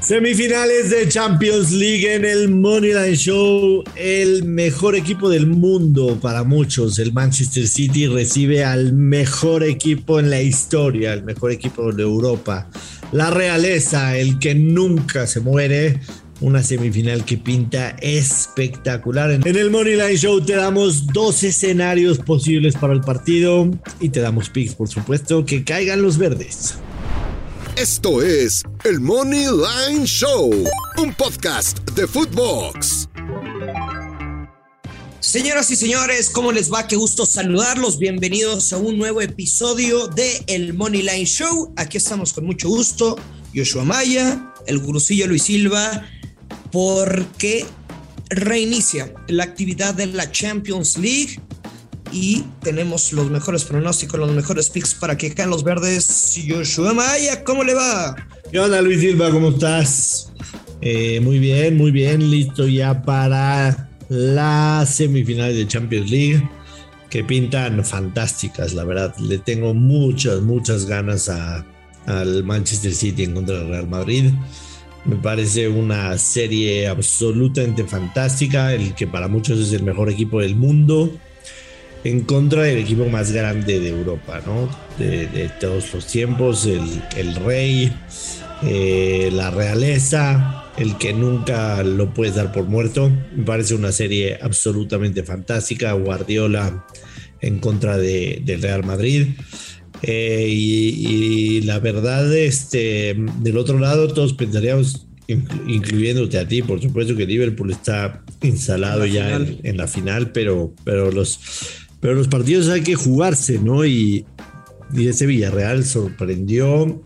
Semifinales de Champions League en el Moneyline Show. El mejor equipo del mundo para muchos, el Manchester City, recibe al mejor equipo en la historia, el mejor equipo de Europa. La realeza, el que nunca se muere. Una semifinal que pinta espectacular. En el Moneyline Show te damos dos escenarios posibles para el partido y te damos picks, por supuesto, que caigan los verdes. Esto es el Money Line Show, un podcast de Footbox. Señoras y señores, ¿cómo les va? Qué gusto saludarlos. Bienvenidos a un nuevo episodio de El Money Line Show. Aquí estamos con mucho gusto. Joshua Maya, el gurusillo Luis Silva, porque reinicia la actividad de la Champions League y tenemos los mejores pronósticos, los mejores picks para que caen los verdes. Joshua Maya, ¿cómo le va? ¿Qué onda, Luis Silva? ¿Cómo estás? Eh, muy bien, muy bien. Listo ya para las semifinales de Champions League que pintan fantásticas, la verdad. Le tengo muchas, muchas ganas a, al Manchester City en contra del Real Madrid. Me parece una serie absolutamente fantástica, el que para muchos es el mejor equipo del mundo en contra del equipo más grande de Europa, ¿no? De, todos los tiempos, el, rey, eh, la realeza, el que nunca lo puedes dar por muerto. Me parece una serie absolutamente fantástica. Guardiola en contra de, del Real Madrid. Eh, y, la verdad, este, del otro lado, todos pensaríamos, incluyéndote a ti, por supuesto que Liverpool está instalado ya en, la final, pero, pero los pero los partidos hay que jugarse, ¿no? Y, ese Villarreal sorprendió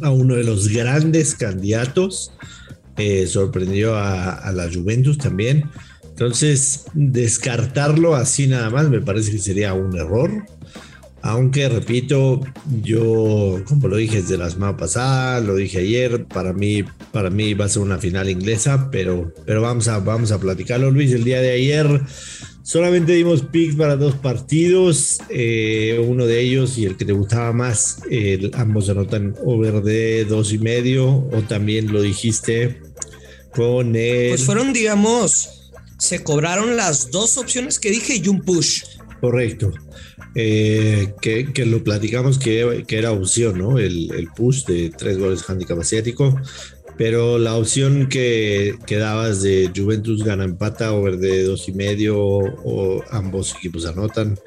a uno de los grandes candidatos, eh, sorprendió a, la Juventus también. Entonces, descartarlo así nada más me parece que sería un error. Aunque, repito, yo, como lo dije desde la semana pasada, lo dije ayer, para mí, para mí va a ser una final inglesa, pero, pero vamos, a, vamos a platicarlo, Luis. El día de ayer Solamente dimos picks para dos partidos, eh, uno de ellos y el que te gustaba más, ambos anotan over de dos y medio, o también lo dijiste con el... Pues fueron, digamos, se cobraron las dos opciones que dije y un push. Correcto. Eh, que, lo platicamos que, que, era opción, ¿no? El, el push de tres goles handicap asiático pero la opción que, que dabas de Juventus gana empata over de dos y medio o ambos equipos anotan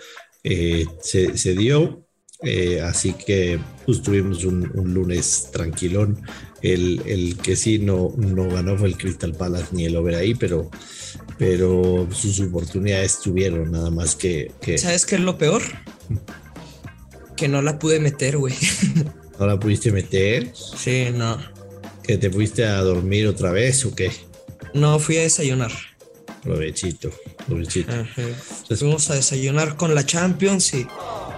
eh, se, dio eh, así que pues, tuvimos un, lunes tranquilón el, el, que sí no, no ganó fue el Crystal Palace ni el over ahí pero pero sus oportunidades tuvieron nada más que, que... ¿sabes qué es lo peor? que no la pude meter güey ¿No la pudiste meter? Sí, no. ¿Que te fuiste a dormir otra vez o qué? No, fui a desayunar. Provechito, provechito. Fuimos a desayunar con la Champions y,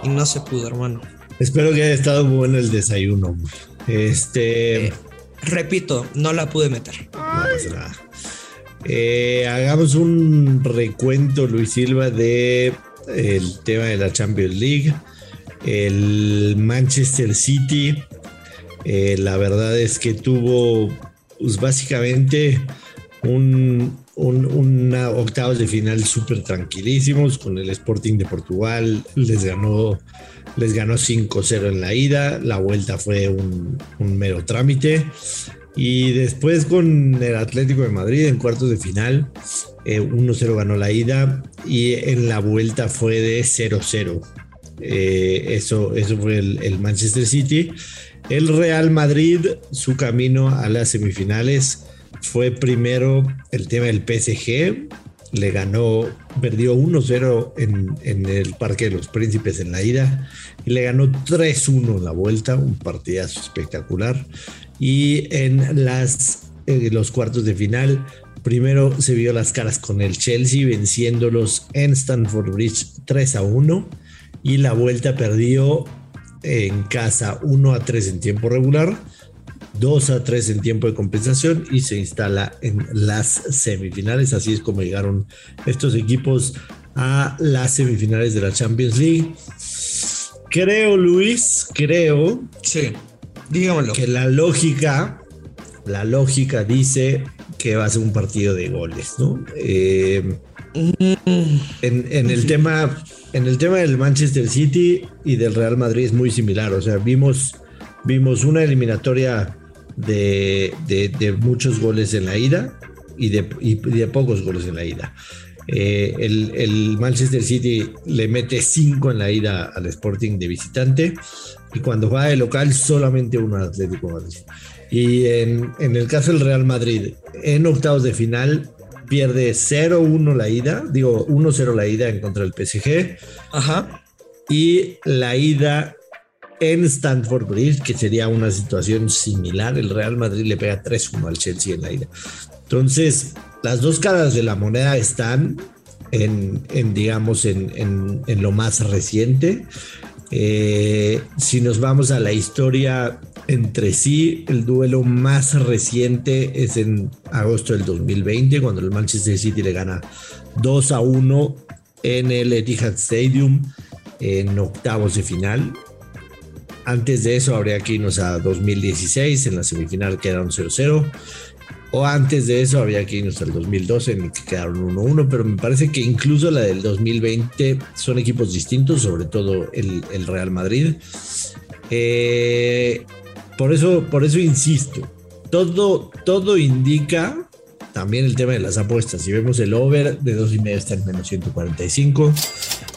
no se pudo, hermano. Espero que haya estado bueno el desayuno. Este. Eh, repito, no la pude meter. No pasa nada. Eh, hagamos un recuento, Luis Silva, de el tema de la Champions League. El Manchester City eh, la verdad es que tuvo pues, básicamente un, una octavos de final súper tranquilísimos con el Sporting de Portugal. Les ganó, les ganó 5-0 en la ida. La vuelta fue un, mero trámite. Y después con el Atlético de Madrid en cuartos de final, 1-0 eh, ganó la ida y en la vuelta fue de 0-0. Eh, eso, eso fue el Manchester City. El Real Madrid, su camino a las semifinales fue primero el tema del PSG. Le ganó, perdió 1-0 en, el Parque de los Príncipes en la ida y le ganó 3-1 en la vuelta, un partidazo espectacular. Y en las, los cuartos de final, primero se vio las caras con el Chelsea venciéndolos en Stanford Bridge 3 1 y la vuelta perdió en casa 1 a 3 en tiempo regular, 2 a 3 en tiempo de compensación y se instala en las semifinales. Así es como llegaron estos equipos a las semifinales de la Champions League. Creo, Luis, creo sí, dígamelo. que la lógica la lógica dice que va a ser un partido de goles, ¿no? Eh, en, el tema, en el tema del Manchester City y del Real Madrid es muy similar. O sea, vimos, vimos una eliminatoria de, muchos goles en la ida y de, de pocos goles en la ida. Eh, el, el, Manchester City le mete 5 en la ida al Sporting de visitante y cuando va de local solamente uno al Atlético Madrid. Y en, en, el caso del Real Madrid, en octavos de final pierde 0-1 la ida, digo 1-0 la ida en contra del PSG. Ajá. Y la ida en Stanford Bridge, que sería una situación similar, el Real Madrid le pega 3-1 al Chelsea en la ida. Entonces, las dos caras de la moneda están en, digamos, en, en, lo más reciente. Eh, si nos vamos a la historia entre sí, el duelo más reciente es en agosto del 2020, cuando el Manchester City le gana 2 a 1 en el Etihad Stadium en octavos de final. Antes de eso habría que irnos a 2016, en la semifinal quedaron 0-0. O antes de eso habría que irnos al 2012, en el que quedaron 1-1. Pero me parece que incluso la del 2020 son equipos distintos, sobre todo el, el Real Madrid. Eh, por eso, por eso insisto, todo, todo indica también el tema de las apuestas. Si vemos el over de dos y medio está en menos 145.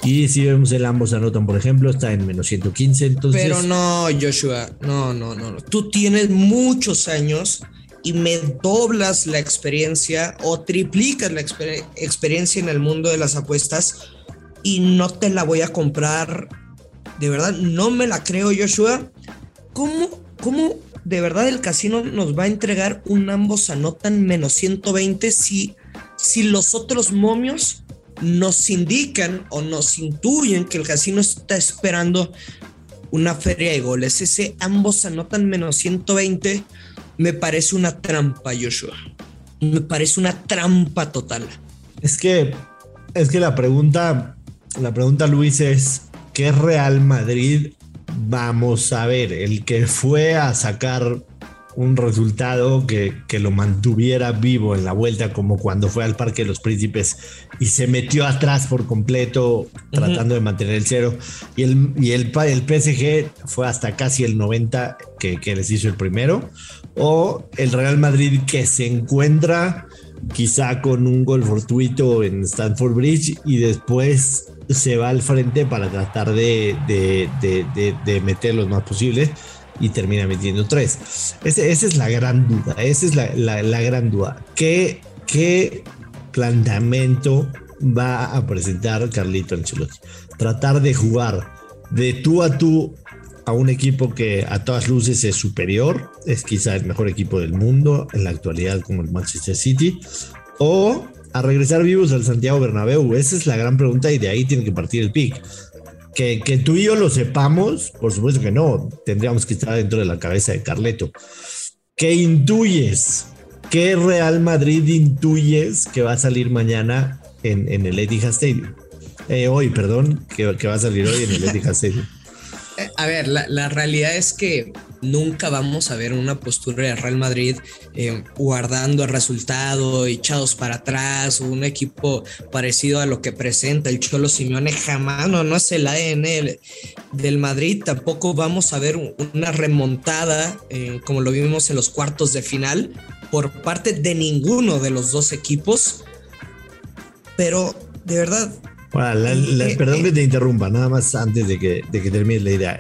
Y si vemos el ambos anotan, por ejemplo, está en menos 115. Entonces... Pero no, Joshua, no, no, no. Tú tienes muchos años y me doblas la experiencia o triplicas la experiencia en el mundo de las apuestas y no te la voy a comprar. De verdad, no me la creo, Joshua. ¿Cómo ¿cómo de verdad el casino nos va a entregar un ambos anotan menos 120 si, si los otros momios nos indican o nos intuyen que el casino está esperando una feria de goles? Ese ambos anotan menos 120 me parece una trampa, Joshua. Me parece una trampa total. Es que, es que la pregunta, la pregunta, Luis, es: ¿qué Real Madrid vamos a ver, el que fue a sacar un resultado que, lo mantuviera vivo en la vuelta, como cuando fue al Parque de los Príncipes y se metió atrás por completo tratando de mantener el cero. Y el, y el, el PSG fue hasta casi el 90 que, que, les hizo el primero. O el Real Madrid que se encuentra quizá con un gol fortuito en Stanford Bridge y después se va al frente para tratar de, de, meter los más posibles y termina metiendo tres. esa es la gran duda, esa es la, gran duda. ¿Qué, ¿Qué planteamiento va a presentar Carlito Ancelotti? Tratar de jugar de tú a tú a un equipo que a todas luces es superior, es quizá el mejor equipo del mundo en la actualidad como el Manchester City, o a regresar vivos al Santiago Bernabéu? Esa es la gran pregunta y de ahí tiene que partir el pick. Que, que tú y yo lo sepamos, por supuesto que no, tendríamos que estar dentro de la cabeza de Carleto. ¿Qué intuyes? ¿Qué Real Madrid intuyes que va a salir mañana en, en el Etihad Stadium? Eh, hoy, perdón, que, que, va a salir hoy en el Etihad Stadium. A ver, la, realidad es que nunca vamos a ver una postura de Real Madrid eh, guardando el resultado, echados para atrás, un equipo parecido a lo que presenta el Cholo Simeone. Jamás, no, no es el ADN del, Madrid. Tampoco vamos a ver una remontada eh, como lo vimos en los cuartos de final por parte de ninguno de los dos equipos. Pero de verdad, eh, perdón que eh. te interrumpa, nada más antes de que, de que termine la idea.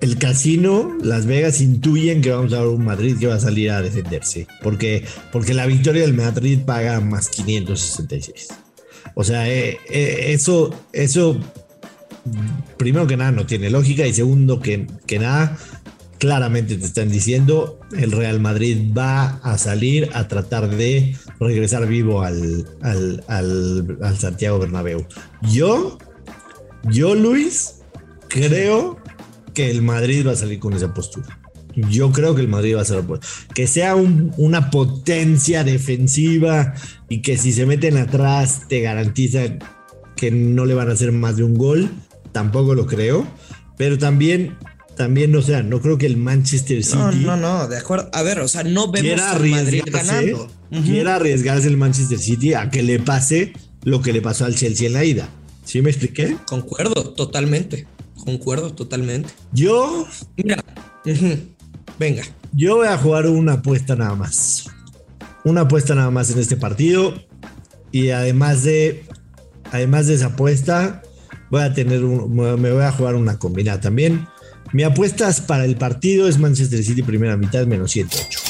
El casino, Las Vegas intuyen que vamos a ver un Madrid que va a salir a defenderse, porque, porque la victoria del Madrid paga más 566. O sea, eh, eso, eso, primero que nada, no tiene lógica, y segundo que, que nada, claramente te están diciendo, el Real Madrid va a salir a tratar de regresar vivo al, al, Santiago Bernabéu. Yo, yo Luis, creo que el Madrid va a salir con esa postura. Yo creo que el Madrid va a ser que sea una potencia defensiva y que si se meten atrás te garantiza que no le van a hacer más de un gol. Tampoco lo creo. Pero también también, o sea, no creo que el Manchester City. No, no, no, de acuerdo. A ver, o sea, no vemos a Madrid ganando. Quiera arriesgarse el Manchester City a que le pase lo que le pasó al Chelsea en la ida. ¿Sí me expliqué? Concuerdo, totalmente. Concuerdo, totalmente. Yo. Mira, venga. Yo voy a jugar una apuesta nada más. Una apuesta nada más en este partido. Y además de. Además de esa apuesta, voy a tener un, me voy a jugar una combinada también. Mi apuesta para el partido es Manchester City primera mitad menos 108.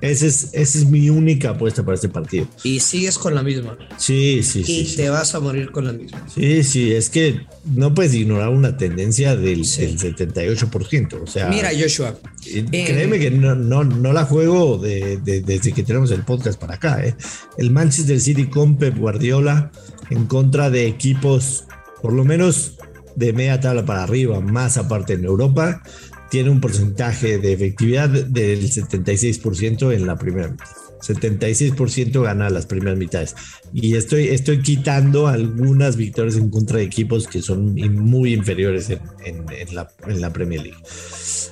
Esa es, esa es mi única apuesta para este partido. Y sigues con la misma. Sí, sí, sí. Y te vas a morir con la misma. Sí, sí, es que no puedes ignorar una tendencia del, 78%. O sea, mira, Joshua. Eh, créeme que no, no, no la juego desde que tenemos el podcast para acá. ¿eh? El Manchester City con Pep Guardiola en contra de equipos, por lo menos de media tabla para arriba, más aparte en Europa, tiene un porcentaje de efectividad del 76% en la primera mitad. 76% gana las primeras mitades. Y estoy, estoy quitando algunas victorias en contra de equipos que son muy inferiores en, la, Premier League.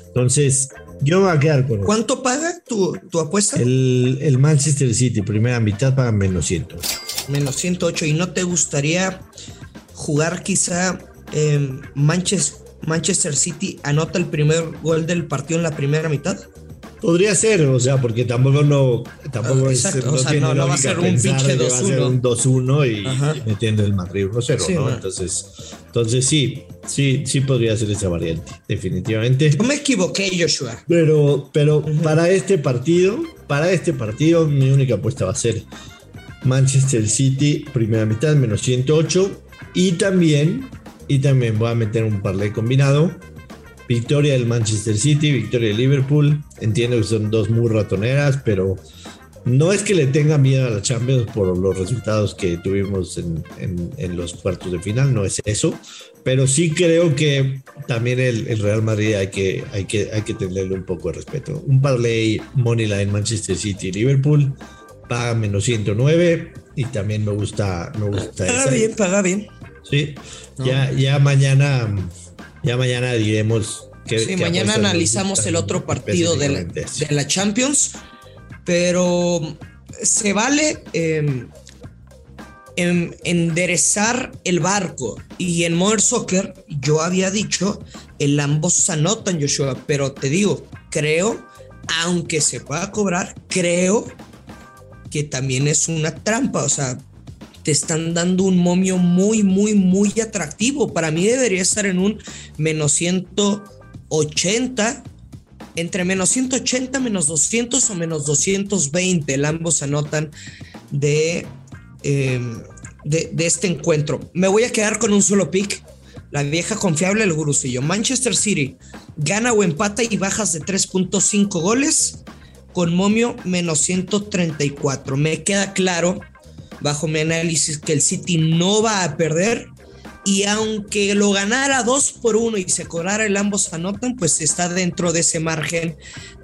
Entonces, yo voy a quedar con. ¿Cuánto paga tu, apuesta? El, el, Manchester City, primera mitad, paga menos 108. Menos 108. ¿Y no te gustaría jugar quizá Manchester, Manchester City anota el primer gol del partido en la primera mitad? Podría ser, o sea, porque tampoco no, tampoco es, no, o sea, no, va a ser un pinche 2-1. 2-1 y, metiendo el Madrid 1-0, ¿no? Entonces, entonces sí, sí, sí podría ser esa variante, definitivamente. No me equivoqué, Joshua. Pero, pero para este partido, para este partido, mi única apuesta va a ser Manchester City, primera mitad, menos 108. Y también y también voy a meter un parlay combinado. Victoria del Manchester City, victoria del Liverpool. Entiendo que son dos muy ratoneras, pero no es que le tenga miedo a la Champions por los resultados que tuvimos en, los cuartos de final, no es eso. Pero sí creo que también el, Real Madrid hay que, hay, que, hay que tenerle un poco de respeto. Un parlay Moneyline Manchester City Liverpool paga menos 109 y también me gusta, me gusta paga bien, paga bien. Sí, ya, ya mañana, ya mañana diremos que. Sí, mañana analizamos el otro partido de la, de la, Champions, pero se vale em, em, enderezar el barco. Y en Modern Soccer, yo había dicho, el ambos anotan, Joshua, pero te digo, creo, aunque se pueda cobrar, creo que también es una trampa. O sea, te están dando un momio muy, muy, muy atractivo. Para mí debería estar en un menos 180, entre menos 180, menos 200 o menos 220. El ambos anotan de, em, de, de, este encuentro. Me voy a quedar con un solo pick. La vieja confiable del gurusillo. Manchester City gana o empata y bajas de 3.5 goles con momio menos 134. Me queda claro bajo mi análisis, que el City no va a perder. Y aunque lo ganara 2 por 1 y se cobrara el ambos anotan, pues está dentro de ese margen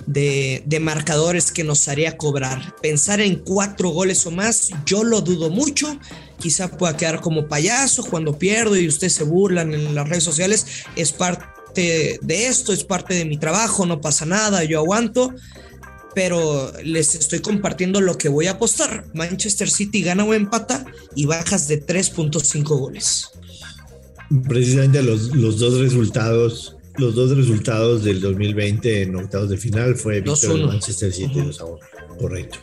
de, de, marcadores que nos haría cobrar. Pensar en cuatro goles o más, yo lo dudo mucho. Quizá pueda quedar como payaso cuando pierdo y ustedes se burlan en las redes sociales. Es parte de esto, es parte de mi trabajo, no pasa nada, yo aguanto pero les estoy compartiendo lo que voy a apostar. Manchester City gana o empata y bajas de 3.5 goles. Precisamente los, dos resultados, los dos resultados del 2020 en octavos de final fue victoria Manchester City Correcto.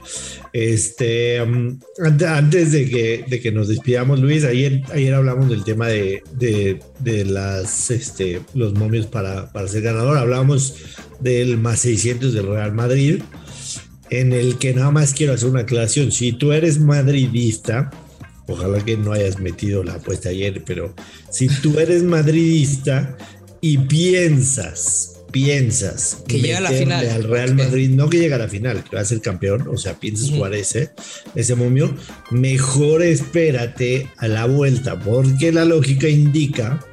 Este, um, antes de que, de que nos despidamos, Luis, ayer, ayer hablamos del tema de, de, las, este, los momios para, para ser ganador. Hablamos del más 600 del Real Madrid en el que nada más quiero hacer una aclaración. Si tú eres madridista, ojalá que no hayas metido la apuesta ayer, pero si tú eres madridista y piensas, piensas que llega a la final al Real Madrid, no que llega a la final, que va a ser campeón, o sea, piensas jugar ese, ese momio, mejor espérate a la vuelta, porque la lógica indica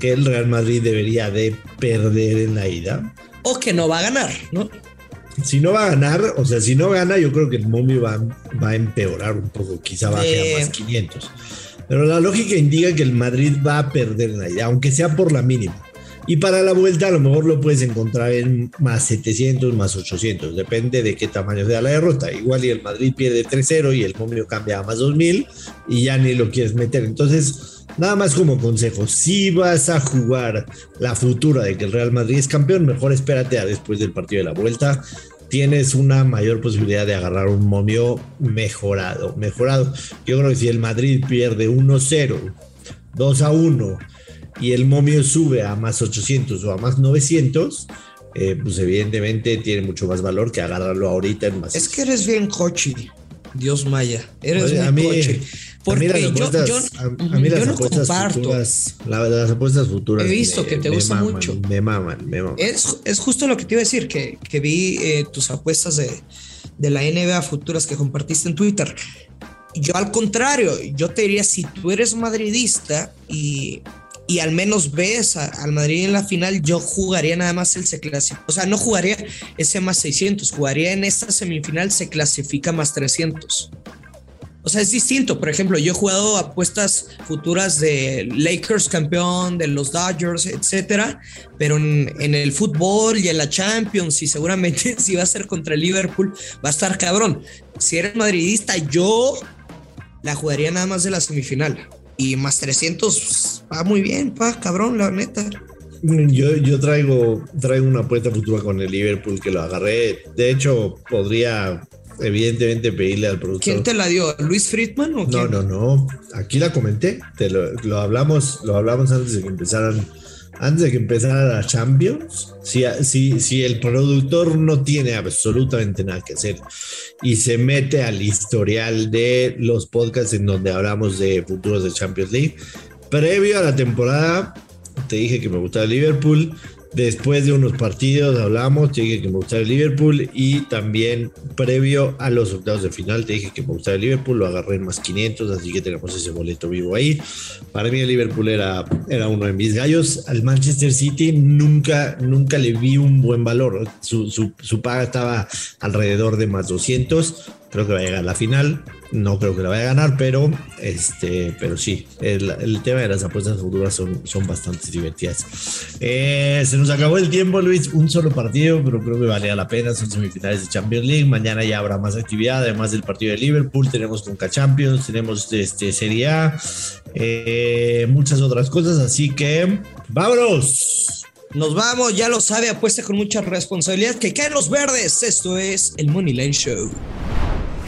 que el Real Madrid debería de perder en la ida. O que no va a ganar, ¿no? Si no va a ganar, o sea, si no gana, yo creo que el momio va, va a empeorar un poco, quizá baje a más 500. Pero la lógica indica que el Madrid va a perder en la idea, aunque sea por la mínima. Y para la vuelta a lo mejor lo puedes encontrar en más 700, más 800, depende de qué tamaño sea la derrota. Igual y el Madrid pierde 3-0 y el momio cambia a más 2000 y ya ni lo quieres meter. Entonces, nada más como consejo, si vas a jugar la futura de que el Real Madrid es campeón, mejor espérate a después del partido de la vuelta tienes una mayor posibilidad de agarrar un momio mejorado. Mejorado. Yo creo que si el Madrid pierde 1-0, 2-1 y el momio sube a más 800 o a más 900, eh, pues evidentemente tiene mucho más valor que agarrarlo ahorita en más. Es que eres bien coche, Dios Maya. Eres. Porque a mí yo, yo, a, mí las apuestas futuras, las apuestas futuras. He visto que te gusta mucho. Me maman, me maman. Es, es, justo lo que te iba a decir, que, que vi eh, tus apuestas de, de la NBA futuras que compartiste en Twitter. Yo al contrario, yo te diría, si tú eres madridista y y al menos ves al Madrid en la final, yo jugaría nada más el se clasifica. O sea, no jugaría ese más 600, jugaría en esta semifinal, se clasifica más 300. O sea, es distinto. Por ejemplo, yo he jugado apuestas futuras de Lakers campeón, de los Dodgers, etcétera, pero en, en, el fútbol y en la Champions, y seguramente si va a ser contra el Liverpool, va a estar cabrón. Si eres madridista, yo la jugaría nada más de la semifinal. Y más 300 va muy bien, pa, cabrón, la neta. Yo, yo traigo, traigo una apuesta futura con el Liverpool que lo agarré. De hecho, podría evidentemente pedirle al productor. ¿Quién te la dio? ¿Luis Friedman o No, no, no. Aquí la comenté. Te lo, lo, hablamos, lo hablamos antes de que empezaran antes de que empezara la Champions, si, si, si el productor no tiene absolutamente nada que hacer y se mete al historial de los podcasts en donde hablamos de futuros de Champions League, previo a la temporada, te dije que me gustaba Liverpool, Después de unos partidos hablamos, te dije que me gustaba el Liverpool y también previo a los octavos de final te dije que me gustaba el Liverpool, lo agarré en más 500, así que tenemos ese boleto vivo ahí. Para mí el Liverpool era, era uno de mis gallos. Al Manchester City nunca, nunca le vi un buen valor. Su, su, su paga estaba alrededor de más 200 creo que va a llegar a la final. No creo que la vaya a ganar, pero, este, pero sí, el, tema de las apuestas futuras son, son bastante divertidas. Eh, se nos acabó el tiempo, Luis. Un solo partido, pero creo que valía la pena. Son semifinales de Champions League. Mañana ya habrá más actividad, además del partido de Liverpool. Tenemos Conca Champions, tenemos este, Serie A, eh, muchas otras cosas. Así que, ¡vámonos! Nos vamos, ya lo sabe, apuesta con mucha responsabilidad que caen los verdes. Esto es el Money Line Show.